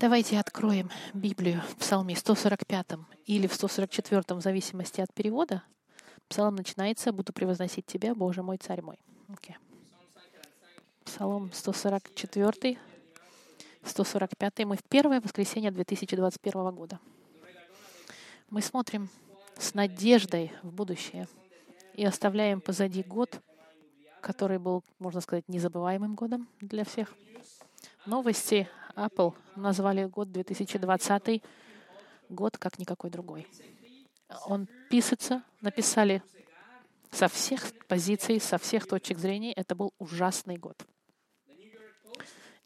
Давайте откроем Библию в Псалме 145 или в 144, в зависимости от перевода. Псалом начинается «Буду превозносить Тебя, Боже мой, Царь мой». Okay. Псалом 144, 145. Мы в первое воскресенье 2021 года. Мы смотрим с надеждой в будущее и оставляем позади год, который был, можно сказать, незабываемым годом для всех. Новости Apple назвали год 2020 год как никакой другой. Он пишется, написали со всех позиций, со всех точек зрения. Это был ужасный год.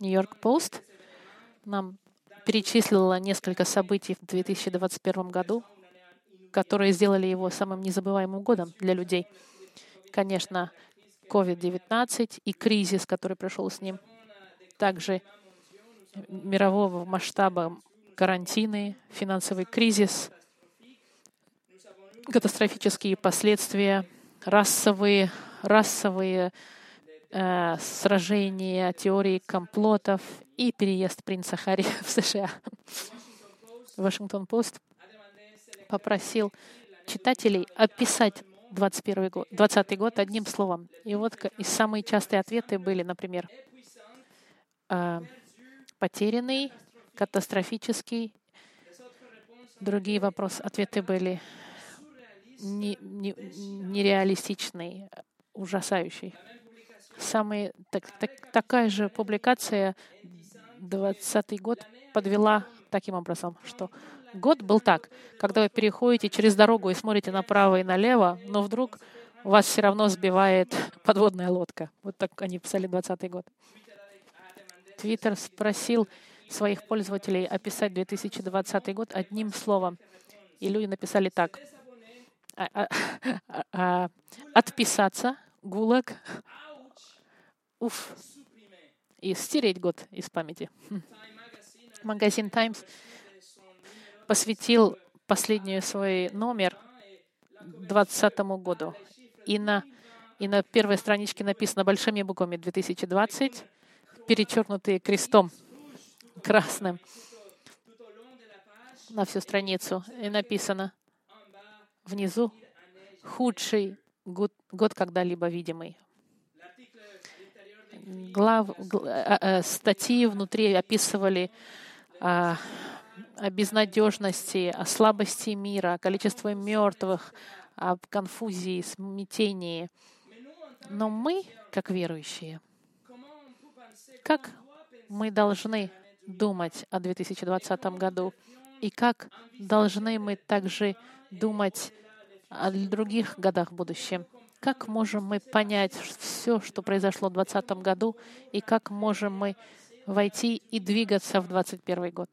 Нью-Йорк Пост нам перечислила несколько событий в 2021 году, которые сделали его самым незабываемым годом для людей. Конечно, COVID-19 и кризис, который пришел с ним. Также мирового масштаба карантины, финансовый кризис, катастрофические последствия, расовые, расовые э, сражения, теории комплотов и переезд принца Харри в США. Вашингтон-Пост попросил читателей описать 21 год, 20 год одним словом. И вот и самые частые ответы были, например, э, потерянный, катастрофический. Другие вопросы, ответы были не, не, нереалистичный, ужасающий. Самые, так, так, такая же публикация 20 год подвела таким образом, что год был так, когда вы переходите через дорогу и смотрите направо и налево, но вдруг вас все равно сбивает подводная лодка. Вот так они писали 20 год. Твиттер спросил своих пользователей описать 2020 год одним словом. И люди написали так. «А, а, а, отписаться, гулаг, уф, и стереть год из памяти. Хм. Магазин Times посвятил последний свой номер 2020 году. И на, и на первой страничке написано большими буквами 2020, перечеркнутые крестом красным на всю страницу. И написано внизу «Худший год, год когда-либо видимый». Глав, гл, а, а, статьи внутри описывали а, о безнадежности, о слабости мира, о количестве мертвых, о конфузии, смятении. Но мы, как верующие, как мы должны думать о 2020 году и как должны мы также думать о других годах в будущем. Как можем мы понять все, что произошло в 2020 году, и как можем мы войти и двигаться в 2021 год?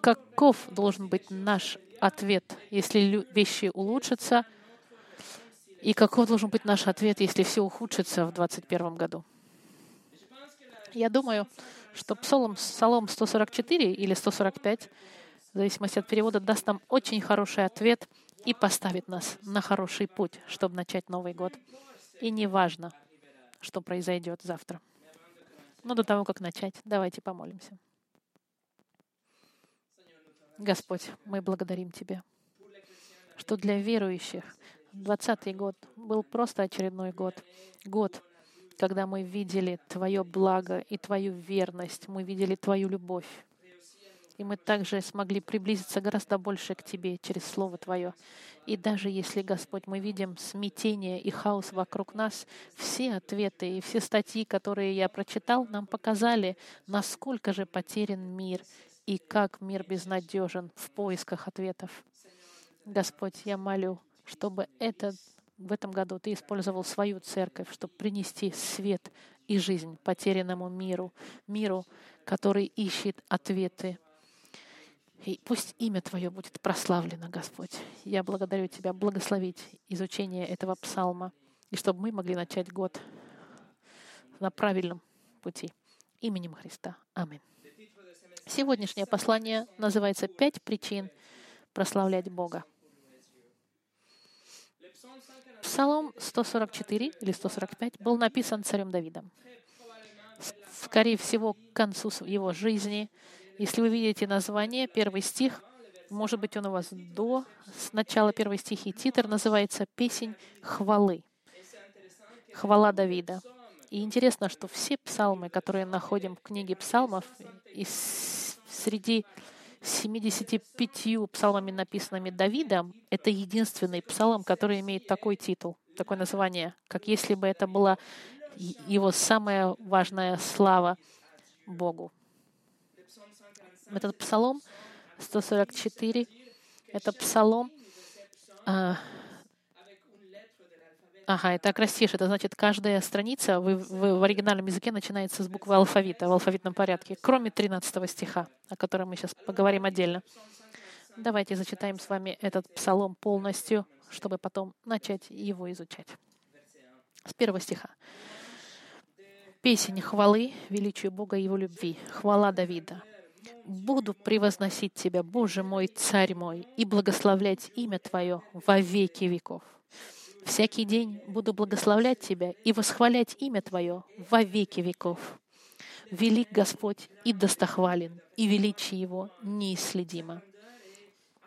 Каков должен быть наш ответ, если вещи улучшатся, и каков должен быть наш ответ, если все ухудшится в 2021 году? Я думаю, что Псалом, Псалом 144 или 145, в зависимости от перевода, даст нам очень хороший ответ и поставит нас на хороший путь, чтобы начать Новый год. И не важно, что произойдет завтра. Но до того, как начать, давайте помолимся. Господь, мы благодарим Тебя, что для верующих 20 год был просто очередной год. Год, когда мы видели Твое благо и Твою верность, мы видели Твою любовь. И мы также смогли приблизиться гораздо больше к Тебе через Слово Твое. И даже если, Господь, мы видим смятение и хаос вокруг нас, все ответы и все статьи, которые я прочитал, нам показали, насколько же потерян мир и как мир безнадежен в поисках ответов. Господь, я молю, чтобы этот в этом году ты использовал свою церковь, чтобы принести свет и жизнь потерянному миру, миру, который ищет ответы. И пусть имя Твое будет прославлено, Господь. Я благодарю Тебя благословить изучение этого псалма, и чтобы мы могли начать год на правильном пути. Именем Христа. Аминь. Сегодняшнее послание называется «Пять причин прославлять Бога». Псалом 144 или 145 был написан царем Давидом. Скорее всего, к концу его жизни, Если вы видите название, первый стих, может быть, он у вас до начала первой стихи. Титр называется «Песень хвалы». Хвала Давида. И интересно, что все псалмы, которые находим в книге псалмов, и среди 75 псалмами, написанными Давидом, это единственный псалом, который имеет такой титул, такое название, как если бы это была его самая важная слава Богу. Этот псалом 144, это псалом, а, Ага, это акростиш. Это значит, каждая страница в, в, в оригинальном языке начинается с буквы алфавита в алфавитном порядке, кроме 13 стиха, о котором мы сейчас поговорим отдельно. Давайте зачитаем с вами этот псалом полностью, чтобы потом начать его изучать. С первого стиха. Песень хвалы, величию Бога и Его любви. Хвала Давида. Буду превозносить Тебя, Боже мой, Царь мой, и благословлять имя Твое во веки веков. Всякий день буду благословлять Тебя и восхвалять имя Твое во веки веков. Велик Господь и достохвален, и величие Его неисследимо.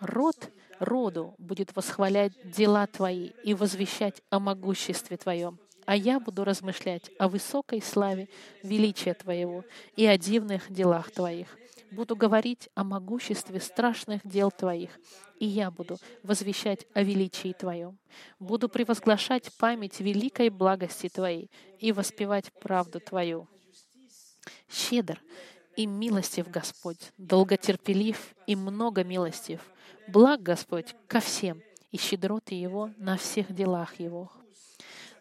Род роду будет восхвалять дела Твои и возвещать о могуществе Твоем. А я буду размышлять о высокой славе величия Твоего и о дивных делах Твоих. Буду говорить о могуществе страшных дел Твоих и я буду возвещать о величии Твоем. Буду превозглашать память великой благости Твоей и воспевать правду Твою. Щедр и милостив Господь, долготерпелив и много милостив. Благ Господь ко всем, и щедроты Его на всех делах Его.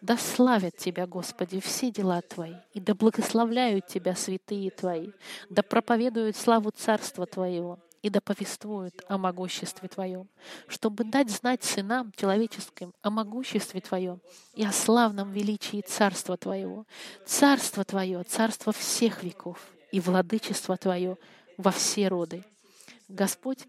Да славят Тебя, Господи, все дела Твои, и да благословляют Тебя святые Твои, да проповедуют славу Царства Твоего, и да повествуют о могуществе Твоем, чтобы дать знать сынам человеческим о могуществе Твоем и о славном величии Царства Твоего. Царство Твое, Царство всех веков, и владычество Твое во все роды. Господь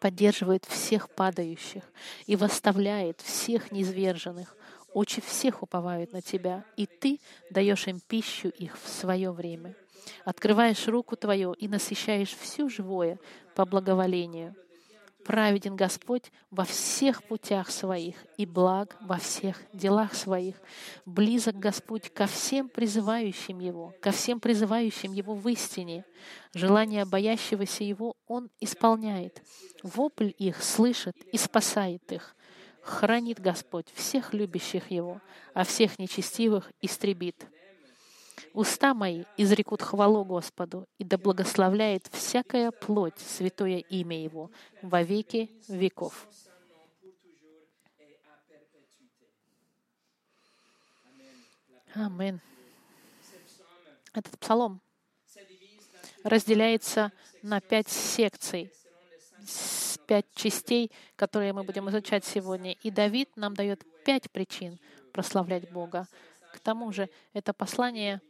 поддерживает всех падающих и восставляет всех низверженных. Очи всех уповают на Тебя, и Ты даешь им пищу их в свое время. Открываешь руку Твою и насыщаешь все живое по благоволению. Праведен Господь во всех путях своих и благ во всех делах своих. Близок Господь ко всем призывающим Его, ко всем призывающим Его в истине. Желание боящегося Его Он исполняет. Вопль их слышит и спасает их. Хранит Господь всех любящих Его, а всех нечестивых истребит. Уста мои изрекут хвалу Господу, и да благословляет всякая плоть святое имя Его во веки веков. Амин. Этот псалом разделяется на пять секций, пять частей, которые мы будем изучать сегодня. И Давид нам дает пять причин прославлять Бога. К тому же это послание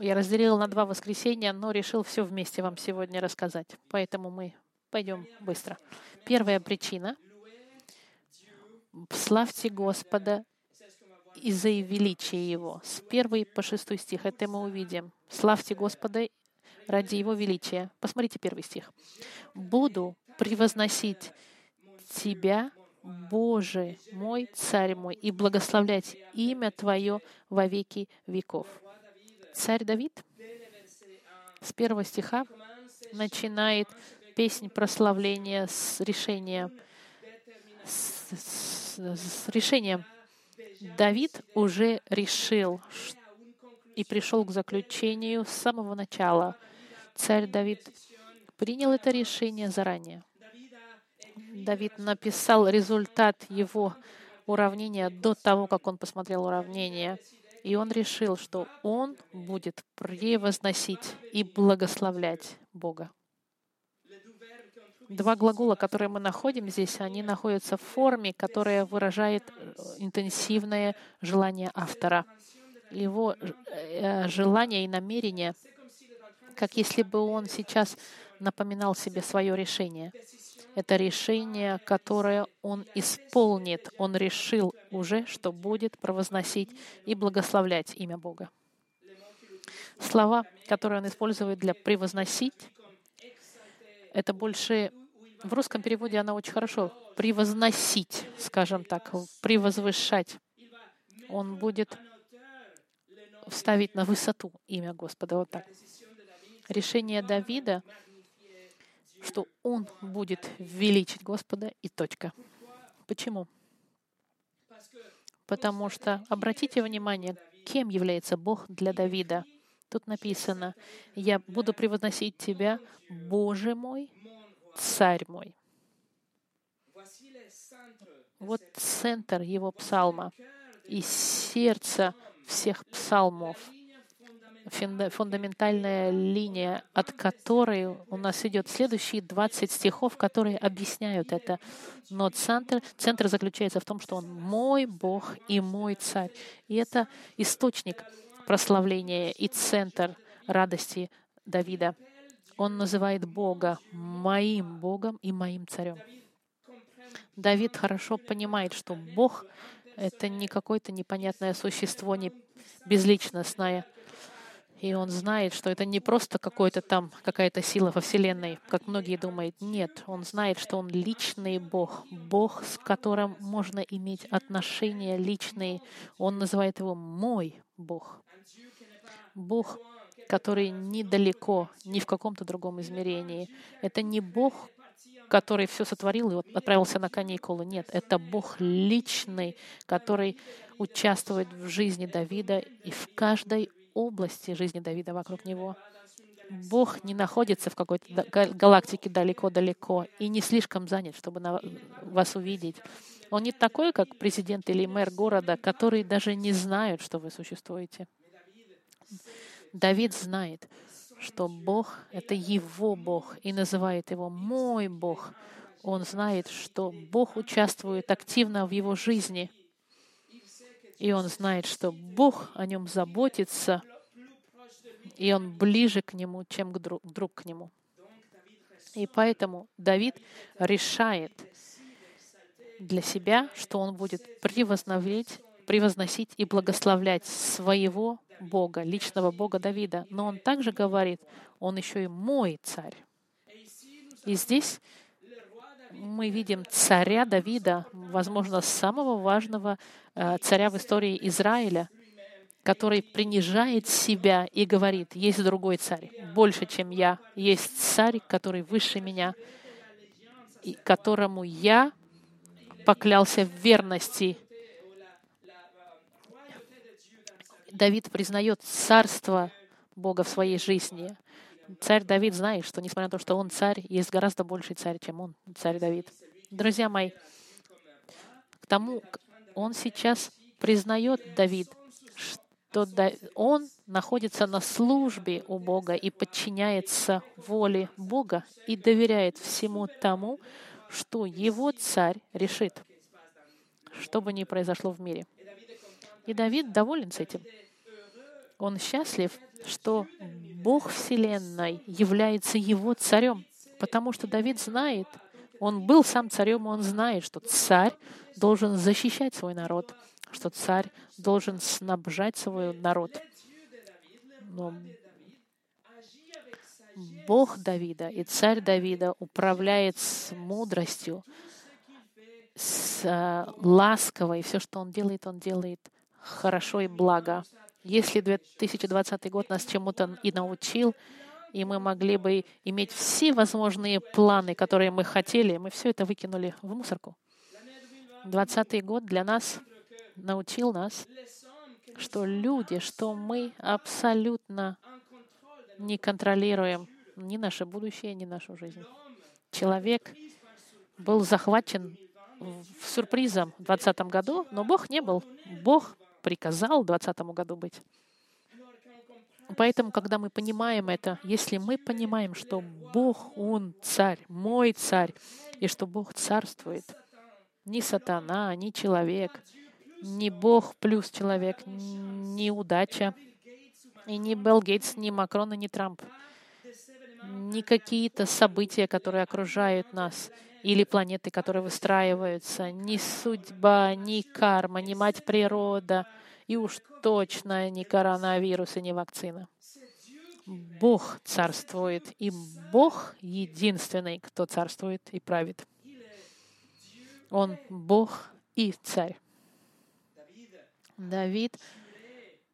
я разделил на два воскресенья, но решил все вместе вам сегодня рассказать. Поэтому мы пойдем быстро. Первая причина. Славьте Господа из-за величия Его. С 1 по 6 стих. Это мы увидим. Славьте Господа ради Его величия. Посмотрите первый стих. «Буду превозносить Тебя, Боже мой, Царь мой, и благословлять имя Твое во веки веков». Царь Давид с первого стиха начинает песнь прославления с решения. С, с, с решением. Давид уже решил и пришел к заключению с самого начала. Царь Давид принял это решение заранее. Давид написал результат его уравнения до того, как он посмотрел уравнение. И он решил, что он будет превозносить и благословлять Бога. Два глагола, которые мы находим здесь, они находятся в форме, которая выражает э, интенсивное желание автора. Его э, желание и намерение, как если бы он сейчас напоминал себе свое решение. Это решение, которое он исполнит. Он решил уже, что будет провозносить и благословлять имя Бога. Слова, которые он использует для «превозносить», это больше в русском переводе она очень хорошо превозносить, скажем так, превозвышать. Он будет вставить на высоту имя Господа. Вот так. Решение Давида, что он будет величить Господа и точка. Почему? Потому что, обратите внимание, кем является Бог для Давида. Тут написано, «Я буду превозносить Тебя, Боже мой, Царь мой». Вот центр его псалма и сердце всех псалмов, фундаментальная линия, от которой у нас идет следующие 20 стихов, которые объясняют это. Но центр, центр заключается в том, что Он мой Бог и мой Царь. И это источник прославления и центр радости Давида. Он называет Бога моим Богом и моим Царем. Давид хорошо понимает, что Бог — это не какое-то непонятное существо, не безличностное. И он знает, что это не просто какой-то там, какая-то сила во Вселенной, как многие думают. Нет, он знает, что он личный Бог, Бог, с которым можно иметь отношения личные. Он называет его «мой Бог». Бог, который недалеко, ни в каком-то другом измерении. Это не Бог, который все сотворил и вот отправился на каникулы. Нет, это Бог личный, который участвует в жизни Давида и в каждой области жизни Давида вокруг него. Бог не находится в какой-то галактике далеко-далеко и не слишком занят, чтобы вас увидеть. Он не такой, как президент или мэр города, которые даже не знают, что вы существуете. Давид знает, что Бог — это его Бог, и называет его «мой Бог». Он знает, что Бог участвует активно в его жизни, и он знает, что Бог о нем заботится, и он ближе к нему, чем друг, друг к нему. И поэтому Давид решает для себя, что он будет превозносить, превозносить и благословлять своего Бога, личного Бога Давида. Но он также говорит, он еще и мой царь. И здесь мы видим царя Давида, возможно, самого важного э, царя в истории Израиля, который принижает себя и говорит, есть другой царь, больше, чем я. Есть царь, который выше меня, и которому я поклялся в верности Давид признает царство Бога в своей жизни. Царь Давид знает, что несмотря на то, что он царь, есть гораздо больший царь, чем он, царь Давид. Друзья мои, к тому, он сейчас признает Давид, что он находится на службе у Бога и подчиняется воле Бога и доверяет всему тому, что его царь решит, что бы ни произошло в мире. И Давид доволен с этим. Он счастлив, что Бог Вселенной является его царем, потому что Давид знает, он был сам царем, он знает, что царь должен защищать свой народ, что царь должен снабжать свой народ. Но Бог Давида и царь Давида управляет с мудростью, с э, ласковой. Все, что он делает, он делает хорошо и благо. Если 2020 год нас чему-то и научил, и мы могли бы иметь все возможные планы, которые мы хотели, мы все это выкинули в мусорку. 2020 год для нас научил нас, что люди, что мы абсолютно не контролируем ни наше будущее, ни нашу жизнь. Человек был захвачен сюрпризом в 2020 году, но Бог не был. Бог приказал в 2020 году быть. Поэтому, когда мы понимаем это, если мы понимаем, что Бог, Он царь, мой царь, и что Бог царствует, ни сатана, ни человек, ни Бог плюс человек, ни удача, и ни Белл Гейтс, ни Макрон, и ни Трамп, ни какие-то события, которые окружают нас, или планеты, которые выстраиваются, ни судьба, ни карма, ни мать природа, и уж точно ни коронавирус и ни вакцина. Бог царствует, и Бог единственный, кто царствует и правит. Он Бог и царь. Давид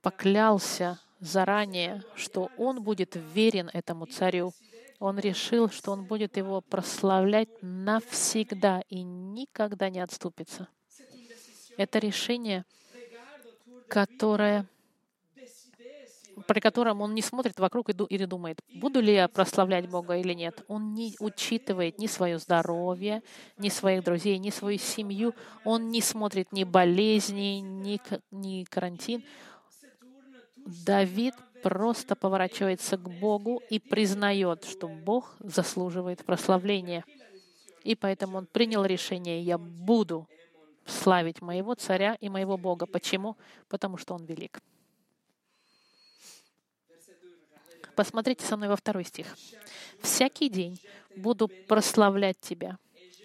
поклялся заранее, что он будет верен этому царю. Он решил, что он будет его прославлять навсегда и никогда не отступится. Это решение, которое при котором он не смотрит вокруг и думает, буду ли я прославлять Бога или нет. Он не учитывает ни свое здоровье, ни своих друзей, ни свою семью. Он не смотрит ни болезни, ни, ни карантин. Давид просто поворачивается к Богу и признает, что Бог заслуживает прославления. И поэтому он принял решение, я буду славить моего царя и моего Бога. Почему? Потому что он велик. Посмотрите со мной во второй стих. «Всякий день буду прославлять Тебя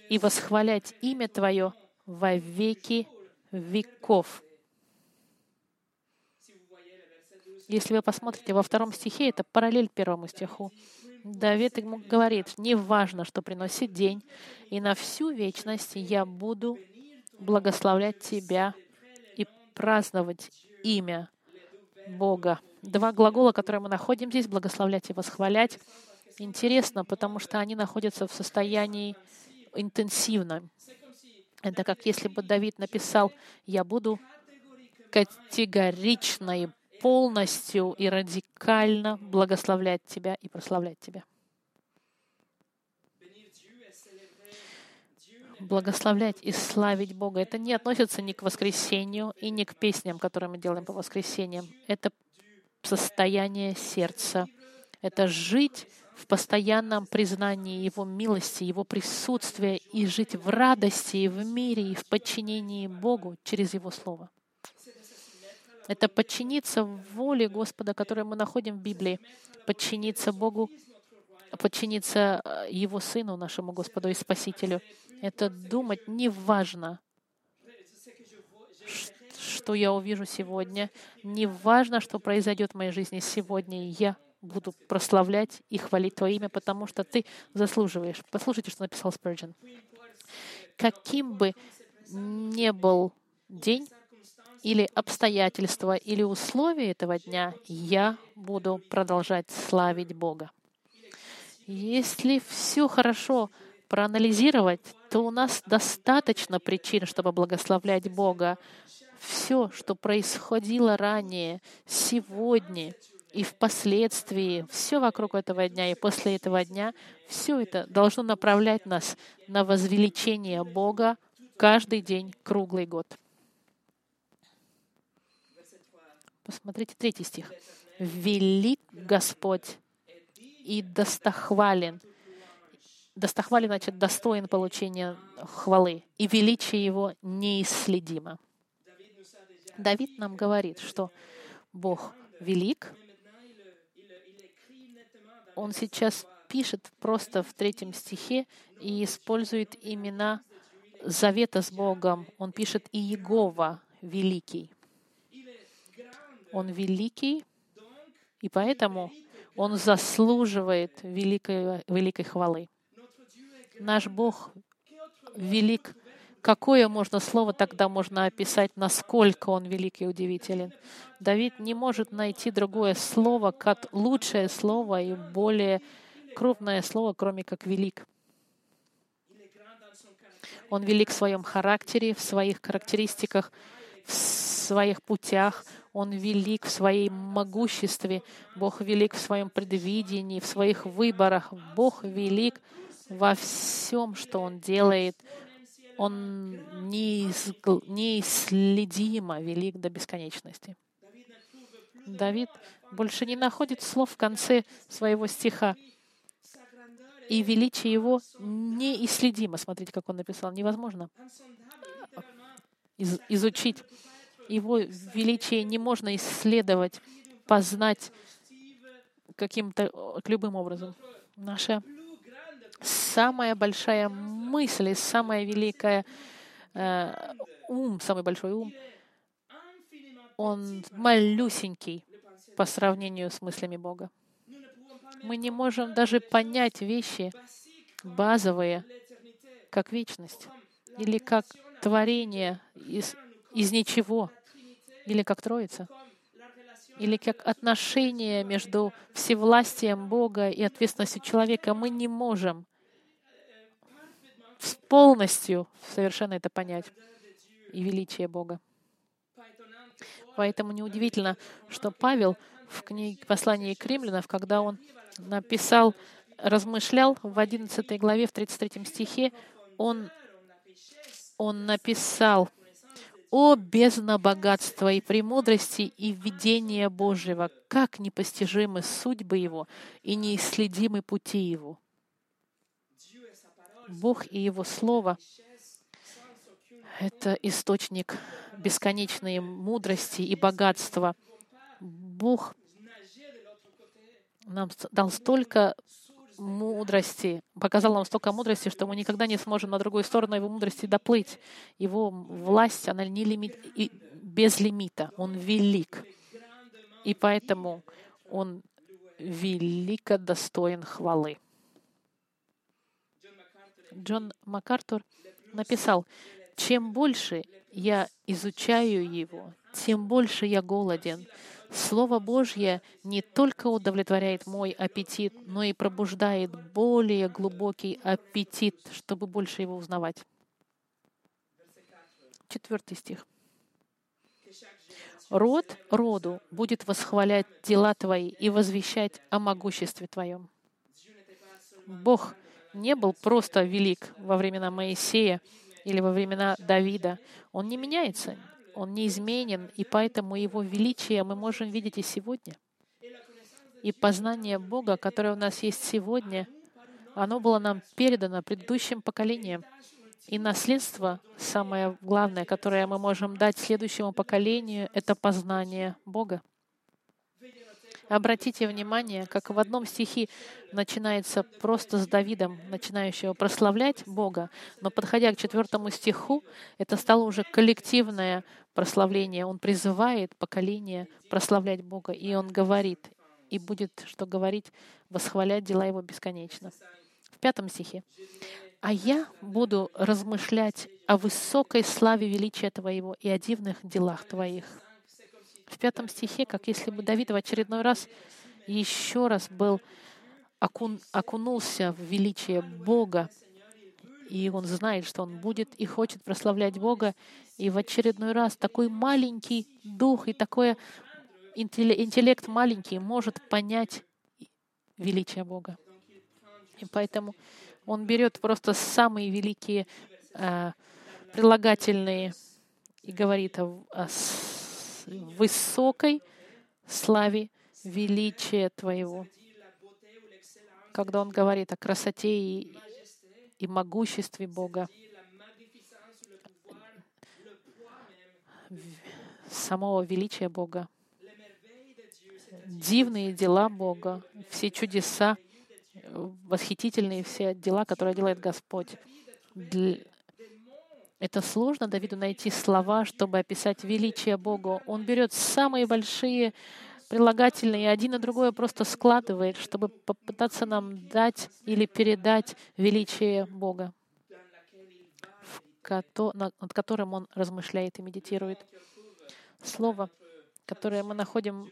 и восхвалять имя Твое во веки веков». Если вы посмотрите во втором стихе, это параллель первому стиху. Давид ему говорит, не важно, что приносит день, и на всю вечность я буду благословлять Тебя и праздновать имя Бога. Два глагола, которые мы находим здесь, благословлять и восхвалять, интересно, потому что они находятся в состоянии интенсивном. Это как если бы Давид написал, я буду категорично и полностью и радикально благословлять тебя и прославлять тебя. благословлять и славить Бога. Это не относится ни к воскресению и ни к песням, которые мы делаем по воскресеньям. Это состояние сердца. Это жить в постоянном признании Его милости, Его присутствия и жить в радости и в мире и в подчинении Богу через Его Слово. Это подчиниться воле Господа, которую мы находим в Библии, подчиниться Богу, подчиниться э, Его Сыну, нашему Господу и Спасителю. Это думать неважно, что я увижу сегодня. Не важно, что произойдет в моей жизни сегодня. Я буду прославлять и хвалить Твое имя, потому что Ты заслуживаешь. Послушайте, что написал Спurgeon. Каким бы ни был день, или обстоятельства, или условия этого дня, я буду продолжать славить Бога. Если все хорошо проанализировать, то у нас достаточно причин, чтобы благословлять Бога все, что происходило ранее, сегодня и впоследствии, все вокруг этого дня и после этого дня, все это должно направлять нас на возвеличение Бога каждый день, круглый год. Посмотрите третий стих. «Велик Господь и достохвален». Достохвален, значит, достоин получения хвалы, и величие Его неисследимо. Давид нам говорит, что Бог велик. Он сейчас пишет просто в третьем стихе и использует имена завета с Богом. Он пишет и Иегова великий. Он великий, и поэтому он заслуживает великой, великой хвалы. Наш Бог велик Какое можно слово тогда можно описать, насколько он велик и удивителен? Давид не может найти другое слово, как лучшее слово и более крупное слово, кроме как велик. Он велик в своем характере, в своих характеристиках, в своих путях. Он велик в своей могуществе. Бог велик в своем предвидении, в своих выборах. Бог велик во всем, что Он делает он неисследимо велик до бесконечности. Давид больше не находит слов в конце своего стиха. И величие его неисследимо. Смотрите, как он написал. Невозможно из, изучить. Его величие не можно исследовать, познать каким-то любым образом. Наша самая большая мысль самая великая э, ум, самый большой ум, он малюсенький по сравнению с мыслями Бога. Мы не можем даже понять вещи базовые, как вечность, или как творение из, из ничего, или как Троица, или как отношение между всевластием Бога и ответственностью человека. Мы не можем полностью совершенно это понять и величие Бога. Поэтому неудивительно, что Павел в книге послании к римлянам, когда он написал, размышлял в 11 главе, в 33 стихе, он, он написал «О бездна богатства и премудрости и видения Божьего, как непостижимы судьбы Его и неисследимы пути Его». Бог и Его Слово — это источник бесконечной мудрости и богатства. Бог нам дал столько мудрости, показал нам столько мудрости, что мы никогда не сможем на другую сторону его мудрости доплыть. Его власть, она не лимит, и без лимита. Он велик. И поэтому он велико достоин хвалы. Джон МакАртур написал, чем больше я изучаю его, тем больше я голоден. Слово Божье не только удовлетворяет мой аппетит, но и пробуждает более глубокий аппетит, чтобы больше его узнавать. Четвертый стих. Род роду будет восхвалять дела Твои и возвещать о могуществе Твоем. Бог не был просто велик во времена Моисея или во времена Давида. Он не меняется, он неизменен, и поэтому его величие мы можем видеть и сегодня. И познание Бога, которое у нас есть сегодня, оно было нам передано предыдущим поколениям. И наследство, самое главное, которое мы можем дать следующему поколению, это познание Бога. Обратите внимание, как в одном стихе начинается просто с Давидом, начинающего прославлять Бога, но подходя к четвертому стиху, это стало уже коллективное прославление. Он призывает поколение прославлять Бога, и он говорит, и будет, что говорить, восхвалять дела Его бесконечно. В пятом стихе. «А я буду размышлять о высокой славе величия Твоего и о дивных делах Твоих» в пятом стихе, как если бы Давид в очередной раз еще раз был окун, окунулся в величие Бога, и он знает, что он будет и хочет прославлять Бога, и в очередной раз такой маленький дух и такой интеллект маленький может понять величие Бога. И поэтому он берет просто самые великие э, прилагательные и говорит о, о высокой славе величия Твоего. Когда Он говорит о красоте и, и могуществе Бога, самого величия Бога, дивные дела Бога, все чудеса, восхитительные все дела, которые делает Господь. Это сложно Давиду найти слова, чтобы описать величие Бога. Он берет самые большие прилагательные, и один и другое просто складывает, чтобы попытаться нам дать или передать величие Бога, над которым он размышляет и медитирует. Слово, которое мы находим,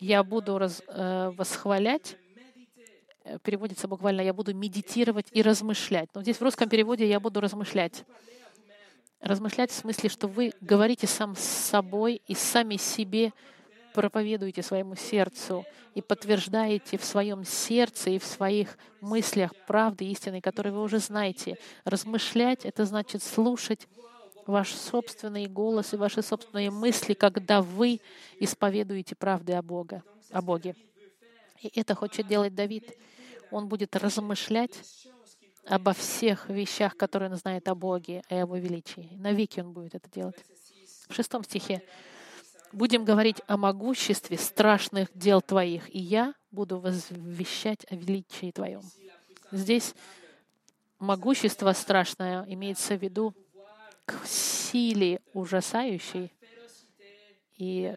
я буду раз, э, восхвалять, переводится буквально «я буду медитировать и размышлять». Но здесь в русском переводе «я буду размышлять». Размышлять в смысле, что вы говорите сам с собой и сами себе проповедуете своему сердцу и подтверждаете в своем сердце и в своих мыслях правды истины, которые вы уже знаете. Размышлять — это значит слушать ваш собственный голос и ваши собственные мысли, когда вы исповедуете правды о, Бога, о Боге. И это хочет делать Давид он будет размышлять обо всех вещах, которые он знает о Боге, о Его величии. Навеки он будет это делать. В шестом стихе будем говорить о могуществе страшных дел Твоих, и я буду возвещать о величии Твоем. Здесь могущество страшное имеется в виду к силе ужасающей и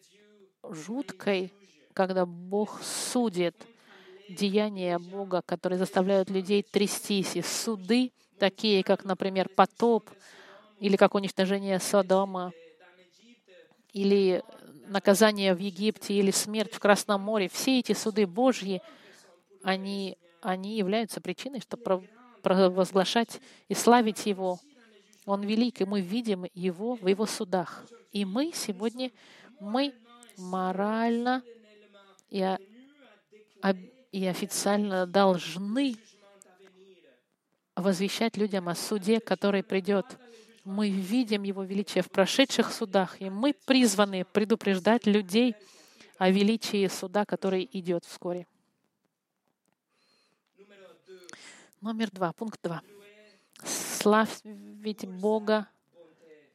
жуткой, когда Бог судит — деяния Бога, которые заставляют людей трястись, и суды, такие как, например, потоп, или как уничтожение Содома, или наказание в Египте, или смерть в Красном море, все эти суды Божьи, они, они являются причиной, чтобы провозглашать и славить Его. Он велик, и мы видим Его в Его судах. И мы сегодня, мы морально и, и официально должны возвещать людям о суде, который придет. Мы видим Его величие в прошедших судах, и мы призваны предупреждать людей о величии суда, который идет вскоре. Номер два, пункт два. Славить Бога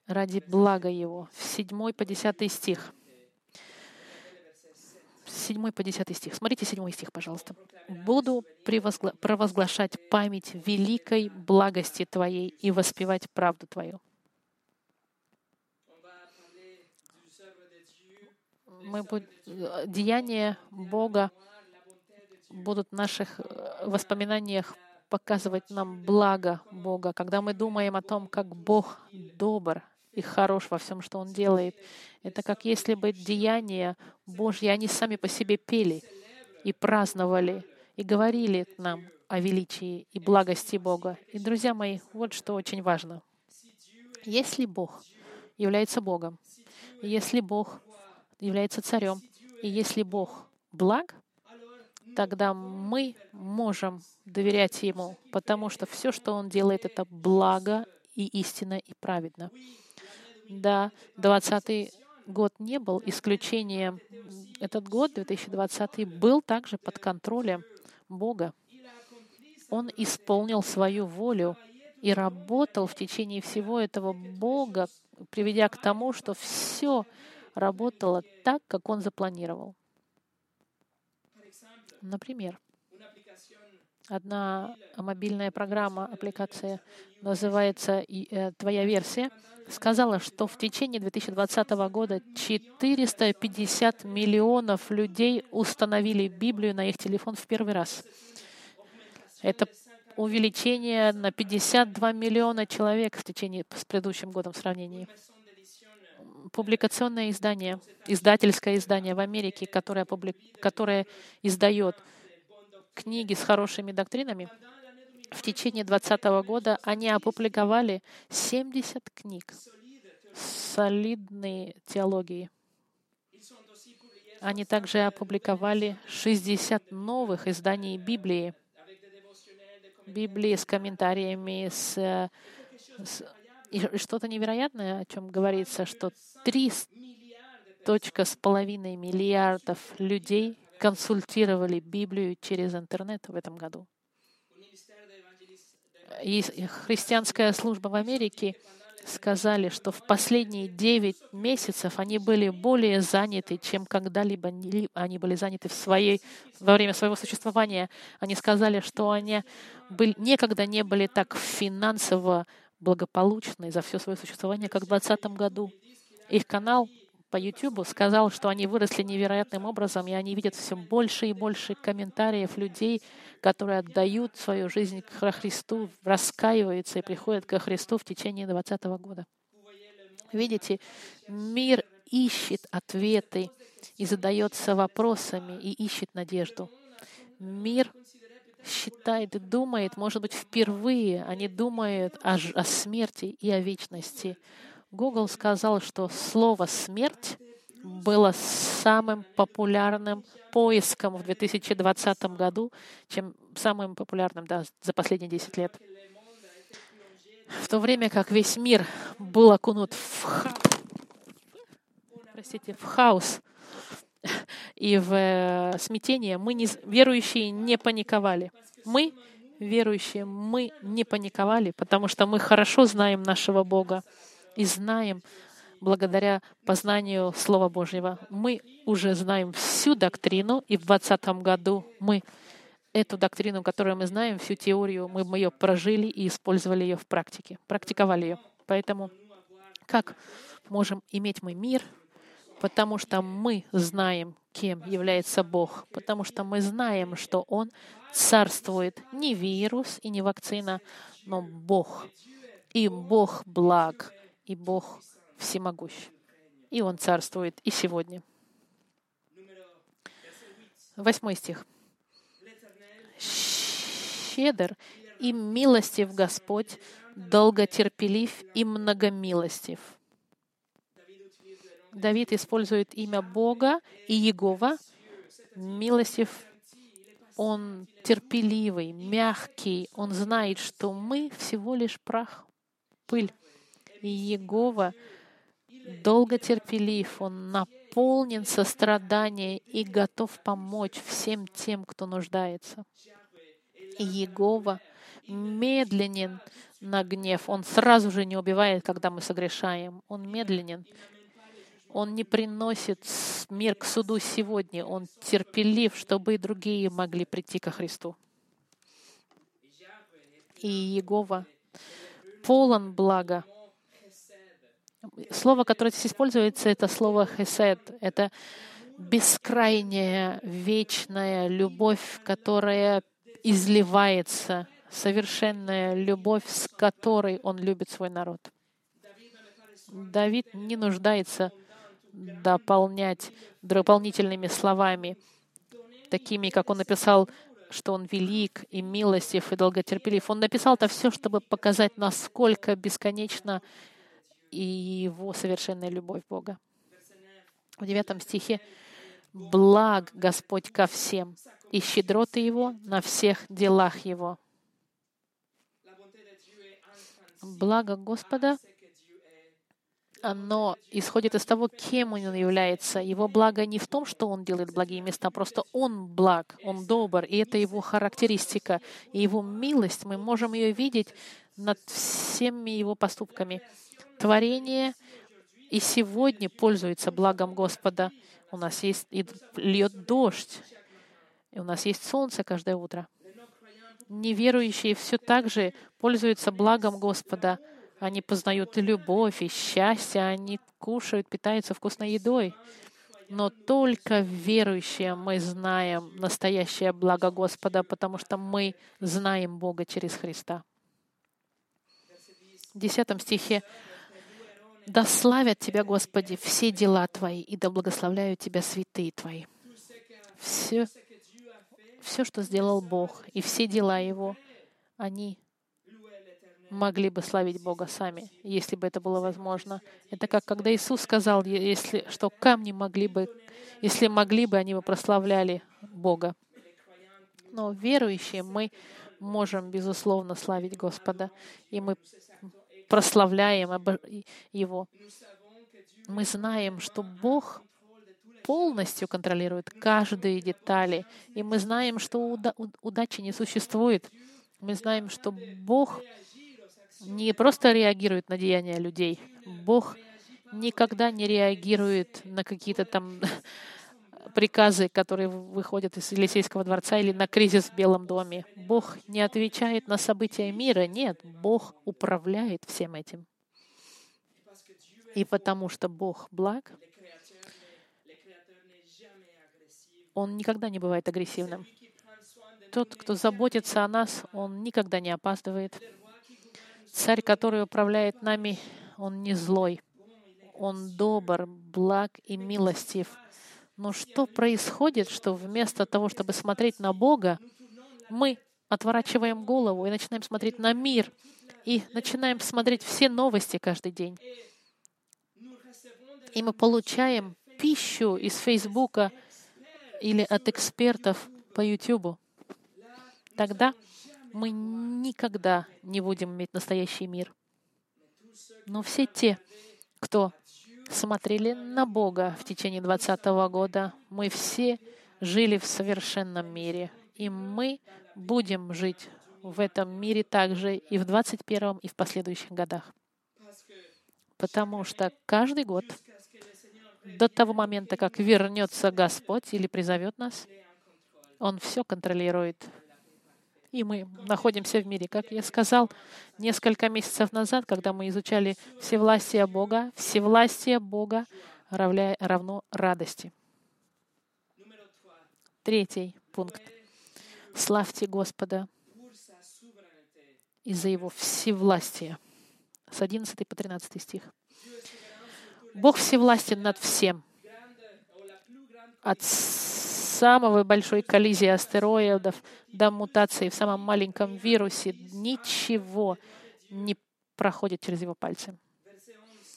ради блага Его. Седьмой по десятый стих. Седьмой по десятый стих. Смотрите седьмой стих, пожалуйста. «Буду провозглашать память великой благости Твоей и воспевать правду Твою». Мы будем, деяния Бога будут в наших э, воспоминаниях показывать нам благо Бога, когда мы думаем о том, как Бог добр и хорош во всем, что Он делает. Это как если бы деяния Божьи, они сами по себе пели и праздновали, и говорили нам о величии и благости Бога. И, друзья мои, вот что очень важно. Если Бог является Богом, если Бог является царем, и если Бог благ, тогда мы можем доверять Ему, потому что все, что Он делает, это благо и истинно и праведно. Да, 20 год не был исключением. Этот год, 2020, был также под контролем Бога. Он исполнил свою волю и работал в течение всего этого Бога, приведя к тому, что все работало так, как Он запланировал. Например, одна мобильная программа, аппликация, называется э, «Твоя версия», сказала, что в течение 2020 года 450 миллионов людей установили Библию на их телефон в первый раз. Это увеличение на 52 миллиона человек в течение с предыдущим годом в сравнении публикационное издание, издательское издание в Америке, которое, публик, которое издает книги с хорошими доктринами, в течение 2020 года они опубликовали 70 книг солидной теологии. Они также опубликовали 60 новых изданий Библии, Библии с комментариями, с, с и что-то невероятное, о чем говорится, что три точка с половиной миллиардов людей консультировали Библию через интернет в этом году. И христианская служба в Америке сказали, что в последние девять месяцев они были более заняты, чем когда-либо они были заняты в своей, во время своего существования. Они сказали, что они были, никогда не были так финансово благополучны за все свое существование, как в 2020 году. Их канал по YouTube сказал, что они выросли невероятным образом, и они видят все больше и больше комментариев людей, которые отдают свою жизнь к Христу, раскаиваются и приходят ко Христу в течение 2020 года. Видите, мир ищет ответы и задается вопросами и ищет надежду. Мир считает и думает, может быть, впервые они думают о, о смерти и о вечности. Google сказал, что слово «смерть» было самым популярным поиском в 2020 году, чем самым популярным да, за последние 10 лет. В то время как весь мир был окунут в, простите, в хаос, и в э, смятение, мы, не, верующие, не паниковали. Мы, верующие, мы не паниковали, потому что мы хорошо знаем нашего Бога и знаем, благодаря познанию Слова Божьего, мы уже знаем всю доктрину, и в 2020 году мы эту доктрину, которую мы знаем, всю теорию, мы, мы ее прожили и использовали ее в практике, практиковали ее. Поэтому как можем иметь мы мир, потому что мы знаем, кем является Бог, потому что мы знаем, что Он царствует. Не вирус и не вакцина, но Бог. И Бог благ, и Бог всемогущ. И Он царствует и сегодня. Восьмой стих. «Щедр и милостив Господь, долготерпелив и многомилостив». Давид использует имя Бога и Егова. Милостив, он терпеливый, мягкий, он знает, что мы всего лишь прах, пыль. И Егова долго терпелив, он наполнен сострадания и готов помочь всем тем, кто нуждается. И Егова медленен на гнев. Он сразу же не убивает, когда мы согрешаем. Он медленен. Он не приносит мир к суду сегодня. Он терпелив, чтобы и другие могли прийти ко Христу. И Егова полон блага. Слово, которое здесь используется, это слово «хесед». Это бескрайняя, вечная любовь, которая изливается, совершенная любовь, с которой он любит свой народ. Давид не нуждается дополнять дополнительными словами, такими, как он написал, что он велик и милостив и долготерпелив. Он написал это все, чтобы показать, насколько бесконечна и его совершенная любовь Бога. В девятом стихе «Благ Господь ко всем, и щедроты Его на всех делах Его». Благо Господа оно исходит из того, кем он является. Его благо не в том, что он делает благие места, просто он благ, он добр, и это его характеристика. И его милость, мы можем ее видеть над всеми его поступками. Творение и сегодня пользуется благом Господа. У нас есть и льет дождь, и у нас есть солнце каждое утро. Неверующие все так же пользуются благом Господа — они познают и любовь, и счастье, они кушают, питаются вкусной едой. Но только верующие мы знаем настоящее благо Господа, потому что мы знаем Бога через Христа. В десятом стихе «Да славят Тебя, Господи, все дела Твои, и да благословляют Тебя святые Твои». Все, все, что сделал Бог, и все дела Его, они могли бы славить Бога сами, если бы это было возможно. Это как когда Иисус сказал, если, что камни могли бы, если могли бы, они бы прославляли Бога. Но верующие мы можем, безусловно, славить Господа, и мы прославляем Его. Мы знаем, что Бог полностью контролирует каждые детали, и мы знаем, что уда- удачи не существует. Мы знаем, что Бог не просто реагирует на деяния людей. Бог никогда не реагирует на какие-то там приказы, которые выходят из Елисейского дворца или на кризис в Белом доме. Бог не отвечает на события мира. Нет, Бог управляет всем этим. И потому что Бог благ, Он никогда не бывает агрессивным. Тот, кто заботится о нас, Он никогда не опаздывает. Царь, который управляет нами, он не злой. Он добр, благ и милостив. Но что происходит, что вместо того, чтобы смотреть на Бога, мы отворачиваем голову и начинаем смотреть на мир, и начинаем смотреть все новости каждый день. И мы получаем пищу из Фейсбука или от экспертов по Ютубу. Тогда мы никогда не будем иметь настоящий мир. Но все те, кто смотрели на Бога в течение 20 года, мы все жили в совершенном мире. И мы будем жить в этом мире также и в 21 и в последующих годах. Потому что каждый год, до того момента, как вернется Господь или призовет нас, Он все контролирует, и мы находимся в мире. Как я сказал несколько месяцев назад, когда мы изучали всевластие Бога, всевластие Бога равля- равно радости. Третий пункт. Славьте Господа из-за Его всевластия. С 11 по 13 стих. Бог всевластен над всем. От самой большой коллизии астероидов до мутации в самом маленьком вирусе ничего не проходит через его пальцы.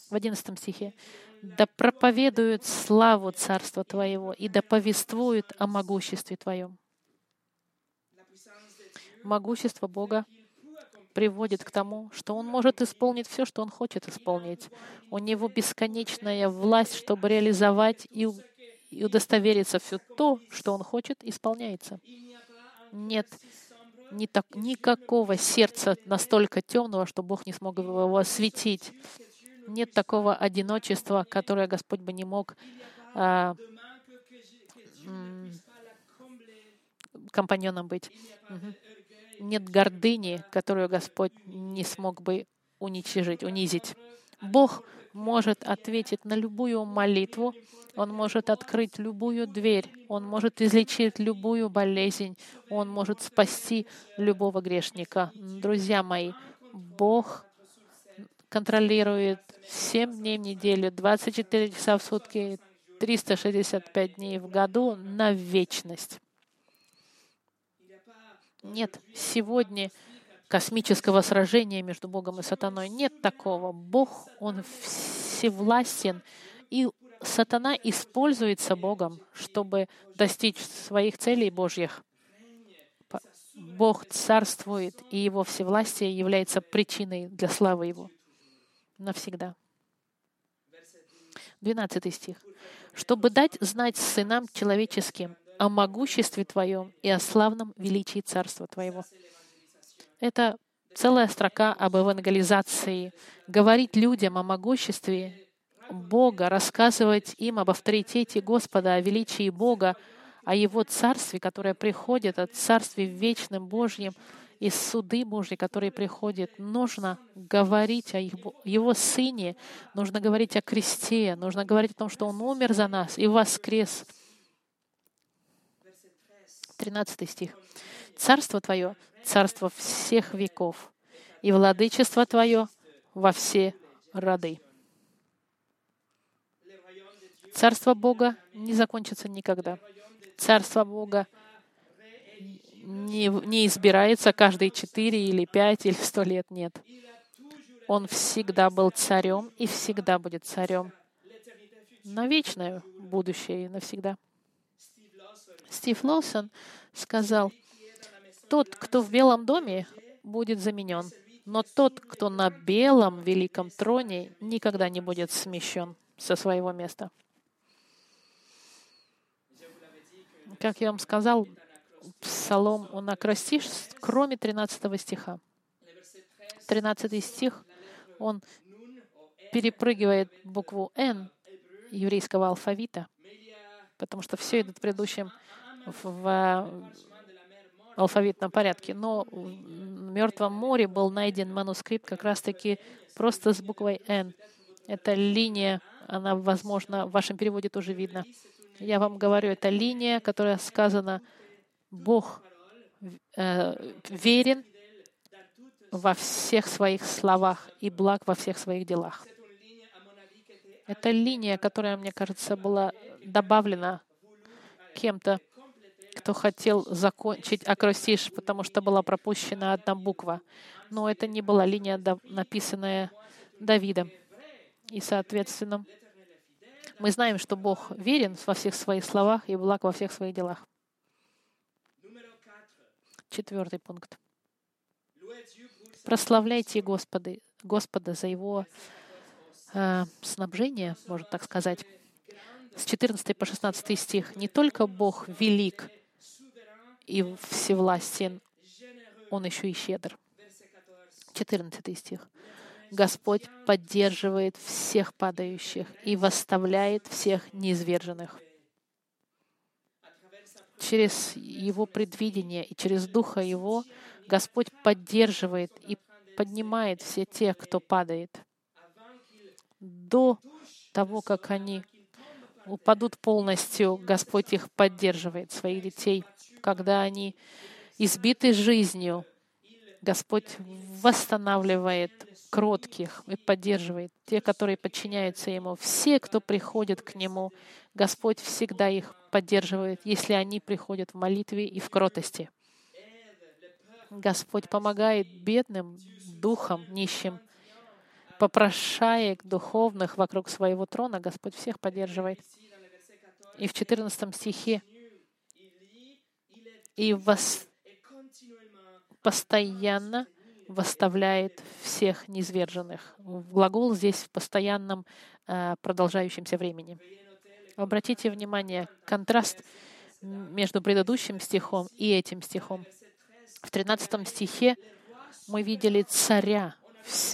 В 11 стихе. «Да проповедуют славу Царства Твоего и да повествуют о могуществе Твоем». Могущество Бога приводит к тому, что Он может исполнить все, что Он хочет исполнить. У Него бесконечная власть, чтобы реализовать и, и удостовериться все то, что Он хочет, исполняется. Нет ни так, никакого сердца настолько темного, что Бог не смог его осветить. Нет такого одиночества, которое Господь бы не мог а, компаньоном быть. Угу. Нет гордыни, которую Господь не смог бы уничижить, унизить. Бог может ответить на любую молитву, Он может открыть любую дверь, Он может излечить любую болезнь, Он может спасти любого грешника. Друзья мои, Бог контролирует 7 дней в неделю, 24 часа в сутки, 365 дней в году на вечность. Нет сегодня космического сражения между Богом и сатаной. Нет такого. Бог, Он всевластен, и сатана используется Богом, чтобы достичь своих целей Божьих. Бог царствует, и Его всевластие является причиной для славы Его навсегда. 12 стих. «Чтобы дать знать сынам человеческим о могуществе Твоем и о славном величии Царства Твоего». Это целая строка об евангелизации. Говорить людям о могуществе Бога, рассказывать им об авторитете Господа, о величии Бога, о Его Царстве, которое приходит, о Царстве вечном Божьем — и суды Божьи, которые приходят. Нужно говорить о Его Сыне, нужно говорить о кресте, нужно говорить о том, что Он умер за нас и воскрес. 13 стих. «Царство Твое — царство всех веков, и владычество Твое во все роды». Царство Бога не закончится никогда. Царство Бога не, не избирается каждые четыре или пять или сто лет, нет. Он всегда был царем и всегда будет царем на вечное будущее и навсегда. Стив Лоусон сказал, тот, кто в Белом доме, будет заменен, но тот, кто на белом великом троне, никогда не будет смещен со своего места. Как я вам сказал, псалом он акростишь, кроме 13 стиха. 13 стих, он перепрыгивает букву «Н» еврейского алфавита, потому что все идет в предыдущем в алфавитном порядке. Но в Мертвом море был найден манускрипт как раз-таки просто с буквой «Н». Эта линия, она, возможно, в вашем переводе тоже видно. Я вам говорю, это линия, которая сказана Бог э, верен во всех своих словах и благ во всех своих делах. Это линия, которая, мне кажется, была добавлена кем-то, кто хотел закончить акростиш, потому что была пропущена одна буква. Но это не была линия, написанная Давидом. И, соответственно, мы знаем, что Бог верен во всех своих словах и благ во всех своих делах. Четвертый пункт. Прославляйте Господа, Господа за Его э, снабжение, можно так сказать. С 14 по 16 стих. «Не только Бог велик и всевластен, Он еще и щедр». 14 стих. Господь поддерживает всех падающих и восставляет всех неизверженных через Его предвидение и через Духа Его Господь поддерживает и поднимает все тех, кто падает. До того, как они упадут полностью, Господь их поддерживает, своих детей. Когда они избиты жизнью, Господь восстанавливает кротких и поддерживает те, которые подчиняются Ему. Все, кто приходит к Нему, Господь всегда их поддерживает, если они приходят в молитве и в кротости. Господь помогает бедным духам, нищим, попрошая духовных вокруг своего трона, Господь всех поддерживает. И в 14 стихе и вос... постоянно восставляет всех низверженных. Глагол здесь в постоянном э, продолжающемся времени. Обратите внимание, контраст между предыдущим стихом и этим стихом. В 13 стихе мы видели царя,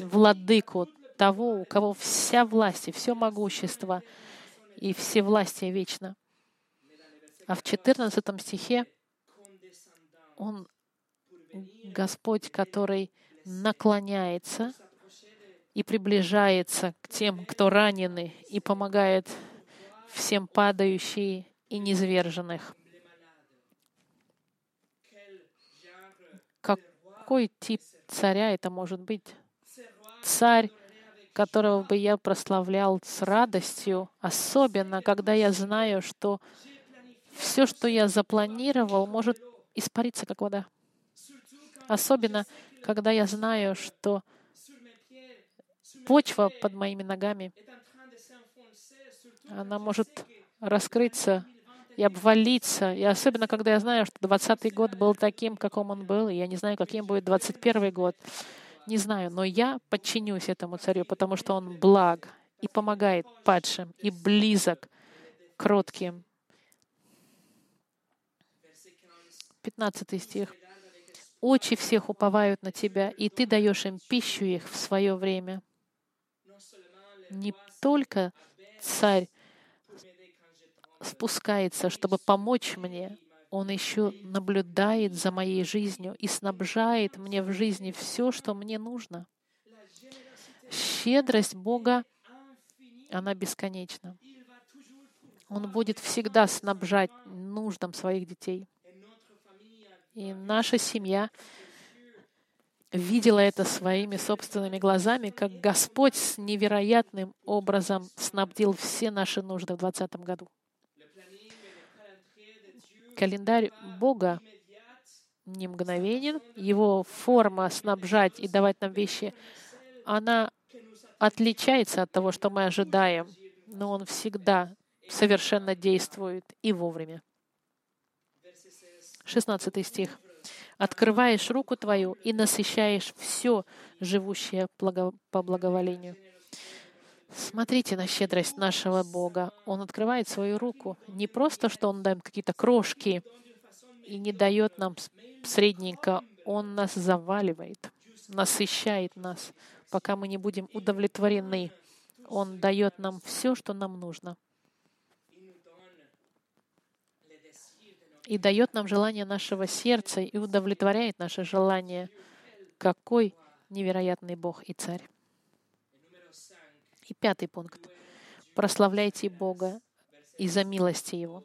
владыку, того, у кого вся власть и все могущество и все власти вечно. А в 14 стихе он Господь, который наклоняется и приближается к тем, кто ранены, и помогает всем падающим и низверженных. Какой тип царя это может быть? Царь, которого бы я прославлял с радостью, особенно когда я знаю, что все, что я запланировал, может испариться, как вода. Особенно, когда я знаю, что почва под моими ногами, она может раскрыться и обвалиться. И особенно, когда я знаю, что 20 год был таким, каком он был, и я не знаю, каким будет 21 год. Не знаю, но я подчинюсь этому царю, потому что он благ и помогает падшим, и близок к кротким. 15 стих. Очи всех уповают на Тебя, и Ты даешь им пищу их в свое время. Не только царь спускается, чтобы помочь мне, он еще наблюдает за моей жизнью и снабжает мне в жизни все, что мне нужно. Щедрость Бога, она бесконечна. Он будет всегда снабжать нуждам своих детей. И наша семья видела это своими собственными глазами, как Господь с невероятным образом снабдил все наши нужды в 2020 году. Календарь Бога не мгновенен, его форма снабжать и давать нам вещи, она отличается от того, что мы ожидаем, но он всегда совершенно действует и вовремя. 16 стих. «Открываешь руку твою и насыщаешь все живущее по благоволению». Смотрите на щедрость нашего Бога. Он открывает свою руку. Не просто, что Он дает какие-то крошки и не дает нам средненько. Он нас заваливает, насыщает нас, пока мы не будем удовлетворены. Он дает нам все, что нам нужно. И дает нам желание нашего сердца и удовлетворяет наше желание. Какой невероятный Бог и Царь. И пятый пункт. Прославляйте Бога из-за милости Его.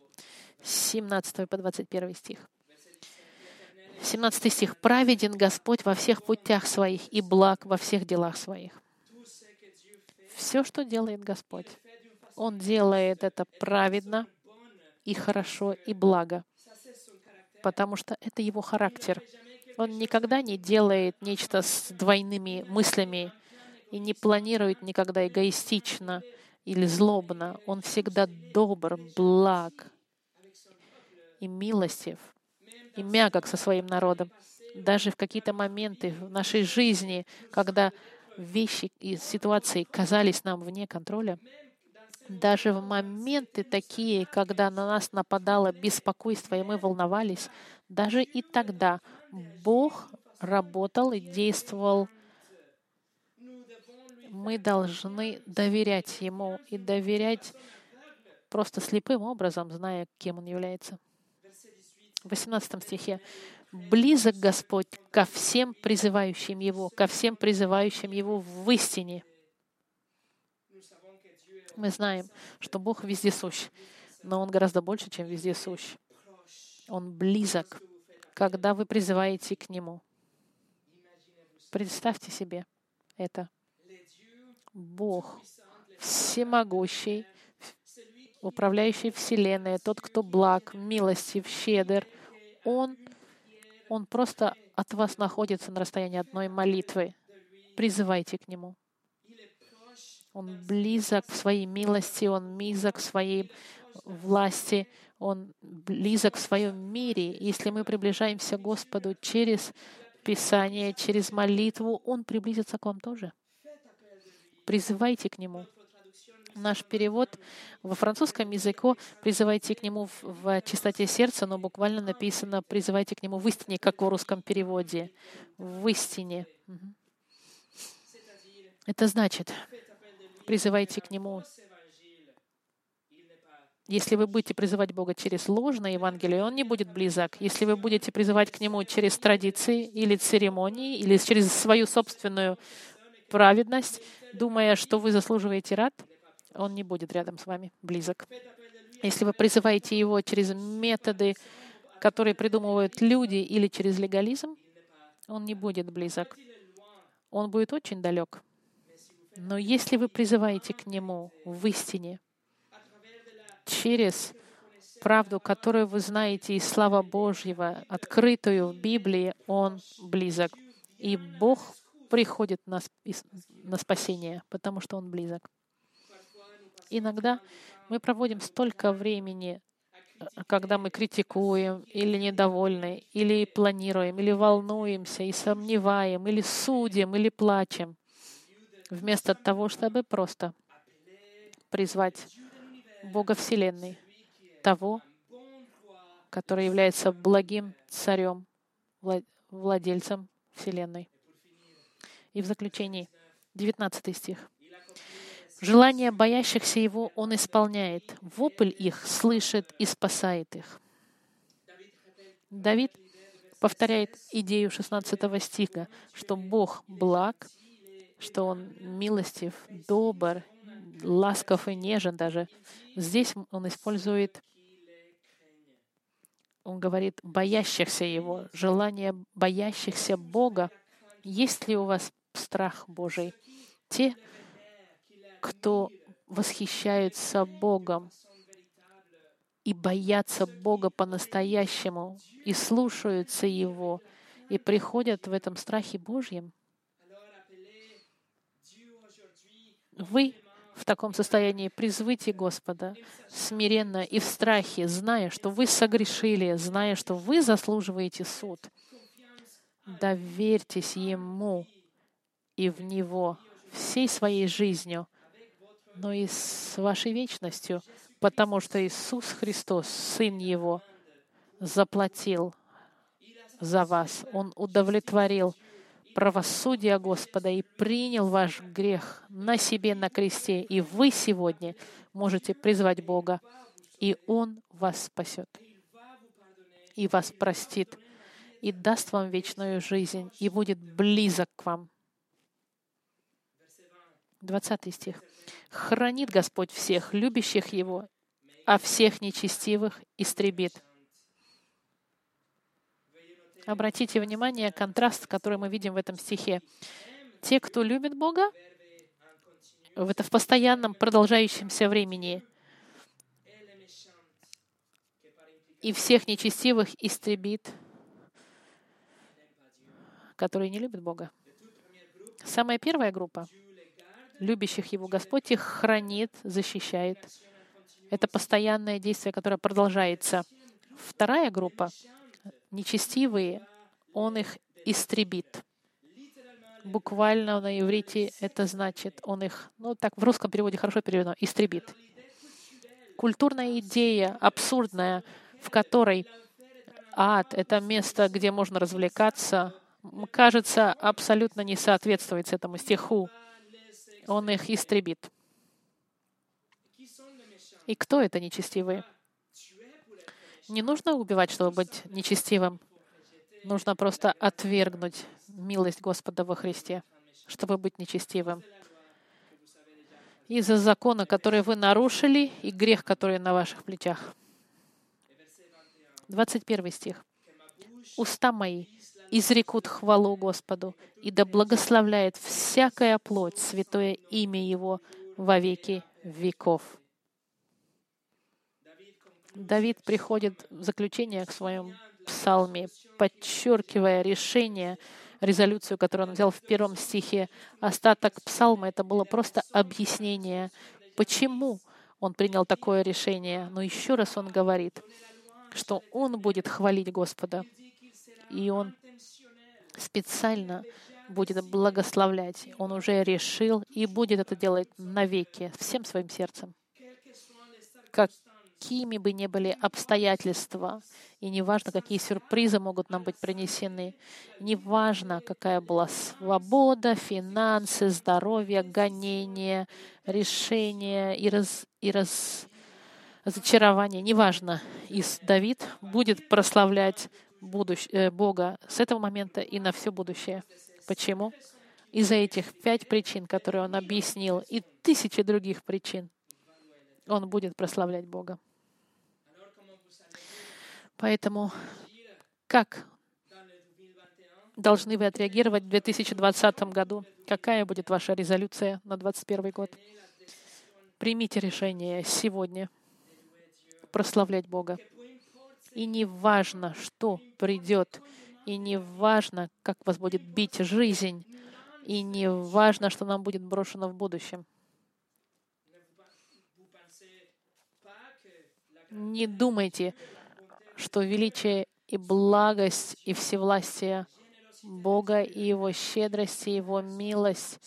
17 по 21 стих. 17 стих. «Праведен Господь во всех путях своих и благ во всех делах своих». Все, что делает Господь, Он делает это праведно и хорошо и благо, потому что это Его характер. Он никогда не делает нечто с двойными мыслями и не планирует никогда эгоистично или злобно. Он всегда добр, благ и милостив, и мягок со своим народом. Даже в какие-то моменты в нашей жизни, когда вещи и ситуации казались нам вне контроля, даже в моменты такие, когда на нас нападало беспокойство, и мы волновались, даже и тогда Бог работал и действовал мы должны доверять Ему и доверять просто слепым образом, зная, кем Он является. В 18 стихе. «Близок Господь ко всем призывающим Его, ко всем призывающим Его в истине». Мы знаем, что Бог вездесущ, но Он гораздо больше, чем вездесущ. Он близок, когда вы призываете к Нему. Представьте себе это. Бог всемогущий, управляющий Вселенной, тот, кто благ, милостив, щедр, Он, Он просто от вас находится на расстоянии одной молитвы. Призывайте к Нему. Он близок в своей милости, Он близок в своей власти, Он близок в своем мире. Если мы приближаемся к Господу через Писание, через молитву, Он приблизится к вам тоже. Призывайте к Нему. Наш перевод во французском языке «призывайте к Нему в чистоте сердца», но буквально написано «призывайте к Нему в истине», как в русском переводе. В истине. Это значит, призывайте к Нему. Если вы будете призывать Бога через ложное Евангелие, Он не будет близок. Если вы будете призывать к Нему через традиции или церемонии, или через свою собственную праведность, думая, что вы заслуживаете рад, Он не будет рядом с вами, близок. Если вы призываете Его через методы, которые придумывают люди, или через легализм, Он не будет близок. Он будет очень далек. Но если вы призываете к Нему в истине, через правду, которую вы знаете из слава Божьего, открытую в Библии, Он близок. И Бог приходит на, на спасение, потому что Он близок. Иногда мы проводим столько времени, э, когда мы критикуем или недовольны, или планируем, или волнуемся, и сомневаем, или судим, или плачем вместо того, чтобы просто призвать Бога Вселенной, того, который является благим царем, владельцем Вселенной. И в заключении, 19 стих. Желание боящихся Его Он исполняет. Вопль их слышит и спасает их. Давид повторяет идею 16 стиха, что Бог благ, что Он милостив, добр, ласков и нежен даже. Здесь он использует, он говорит, боящихся Его, желание боящихся Бога. Есть ли у вас страх Божий? Те, кто восхищаются Богом и боятся Бога по-настоящему, и слушаются Его, и приходят в этом страхе Божьем, вы в таком состоянии призвите Господа смиренно и в страхе, зная, что вы согрешили, зная, что вы заслуживаете суд. Доверьтесь Ему и в Него всей своей жизнью, но и с вашей вечностью, потому что Иисус Христос, Сын Его, заплатил за вас. Он удовлетворил правосудия Господа и принял ваш грех на себе на кресте. И вы сегодня можете призвать Бога, и Он вас спасет, и вас простит, и даст вам вечную жизнь, и будет близок к вам. 20 стих. «Хранит Господь всех, любящих Его, а всех нечестивых истребит». Обратите внимание, контраст, который мы видим в этом стихе. Те, кто любит Бога, в это в постоянном продолжающемся времени, и всех нечестивых истребит, которые не любят Бога. Самая первая группа любящих Его Господь их хранит, защищает. Это постоянное действие, которое продолжается. Вторая группа нечестивые, Он их истребит. Буквально на иврите это значит, Он их, ну так в русском переводе хорошо переведено, истребит. Культурная идея абсурдная, в которой ад — это место, где можно развлекаться, кажется, абсолютно не соответствует этому стиху. Он их истребит. И кто это нечестивые? Не нужно убивать, чтобы быть нечестивым. Нужно просто отвергнуть милость Господа во Христе, чтобы быть нечестивым. из-за закона, который вы нарушили, и грех, который на ваших плечах. 21 стих. «Уста мои изрекут хвалу Господу, и да благословляет всякая плоть святое имя Его во веки веков». Давид приходит в заключение к своему псалме, подчеркивая решение, резолюцию, которую он взял в первом стихе. Остаток псалма — это было просто объяснение, почему он принял такое решение. Но еще раз он говорит, что он будет хвалить Господа, и он специально будет благословлять. Он уже решил и будет это делать навеки, всем своим сердцем. Как какими бы ни были обстоятельства, и неважно, какие сюрпризы могут нам быть принесены, неважно, какая была свобода, финансы, здоровье, гонение, решение и, раз, и раз, разочарование, неважно, и Давид будет прославлять будущ, э, Бога с этого момента и на все будущее. Почему? Из-за этих пять причин, которые он объяснил, и тысячи других причин, он будет прославлять Бога. Поэтому как должны вы отреагировать в 2020 году? Какая будет ваша резолюция на 2021 год? Примите решение сегодня прославлять Бога. И не важно, что придет, и не важно, как вас будет бить жизнь, и не важно, что нам будет брошено в будущем. Не думайте, что величие и благость и всевластие Бога и Его щедрость и Его милость.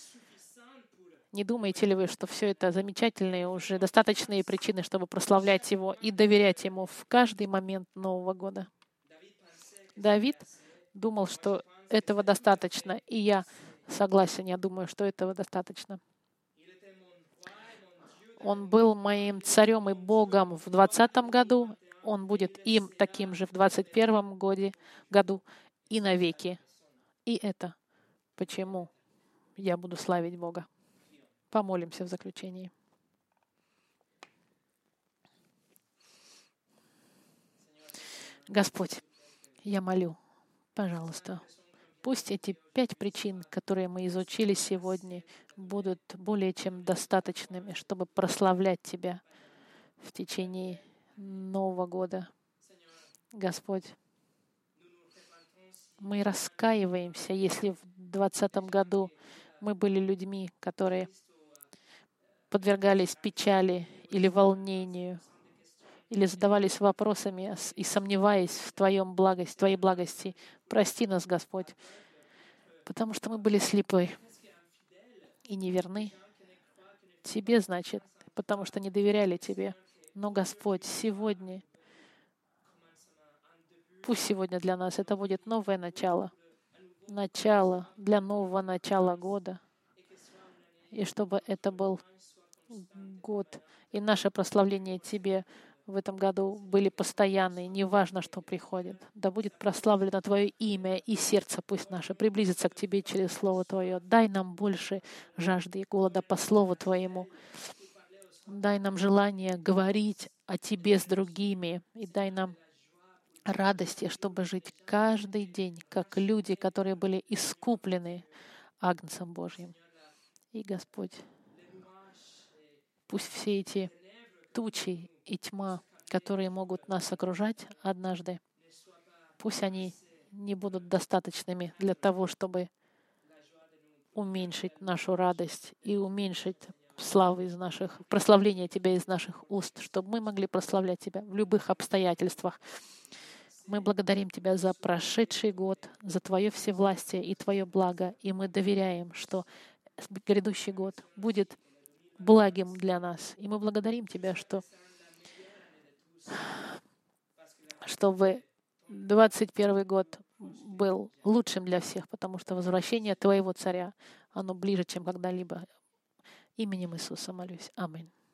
Не думаете ли вы, что все это замечательные, уже достаточные причины, чтобы прославлять Его и доверять Ему в каждый момент Нового года? Давид думал, что этого достаточно, и я согласен, я думаю, что этого достаточно. Он был моим царем и Богом в 20 году, он будет им таким же в 21 годе, году и навеки. И это почему я буду славить Бога. Помолимся в заключении. Господь, я молю, пожалуйста, пусть эти пять причин, которые мы изучили сегодня, будут более чем достаточными, чтобы прославлять Тебя в течение Нового года. Господь, мы раскаиваемся, если в 2020 году мы были людьми, которые подвергались печали или волнению, или задавались вопросами и сомневаясь в Твоем благости, Твоей благости. Прости нас, Господь, потому что мы были слепы и неверны. Тебе, значит, потому что не доверяли Тебе. Но, Господь, сегодня, пусть сегодня для нас это будет новое начало, начало для нового начала года, и чтобы это был год, и наше прославление Тебе в этом году были постоянные, неважно, что приходит. Да будет прославлено Твое имя, и сердце пусть наше приблизится к Тебе через Слово Твое. Дай нам больше жажды и голода по Слову Твоему. Дай нам желание говорить о Тебе с другими и дай нам радости, чтобы жить каждый день, как люди, которые были искуплены Агнцем Божьим. И Господь, пусть все эти тучи и тьма, которые могут нас окружать однажды, пусть они не будут достаточными для того, чтобы уменьшить нашу радость и уменьшить славы из наших, прославления Тебя из наших уст, чтобы мы могли прославлять Тебя в любых обстоятельствах. Мы благодарим Тебя за прошедший год, за Твое всевластие и Твое благо, и мы доверяем, что грядущий год будет благим для нас. И мы благодарим Тебя, что чтобы 21 год был лучшим для всех, потому что возвращение Твоего Царя, оно ближе, чем когда-либо Именем Иисуса молюсь. Аминь.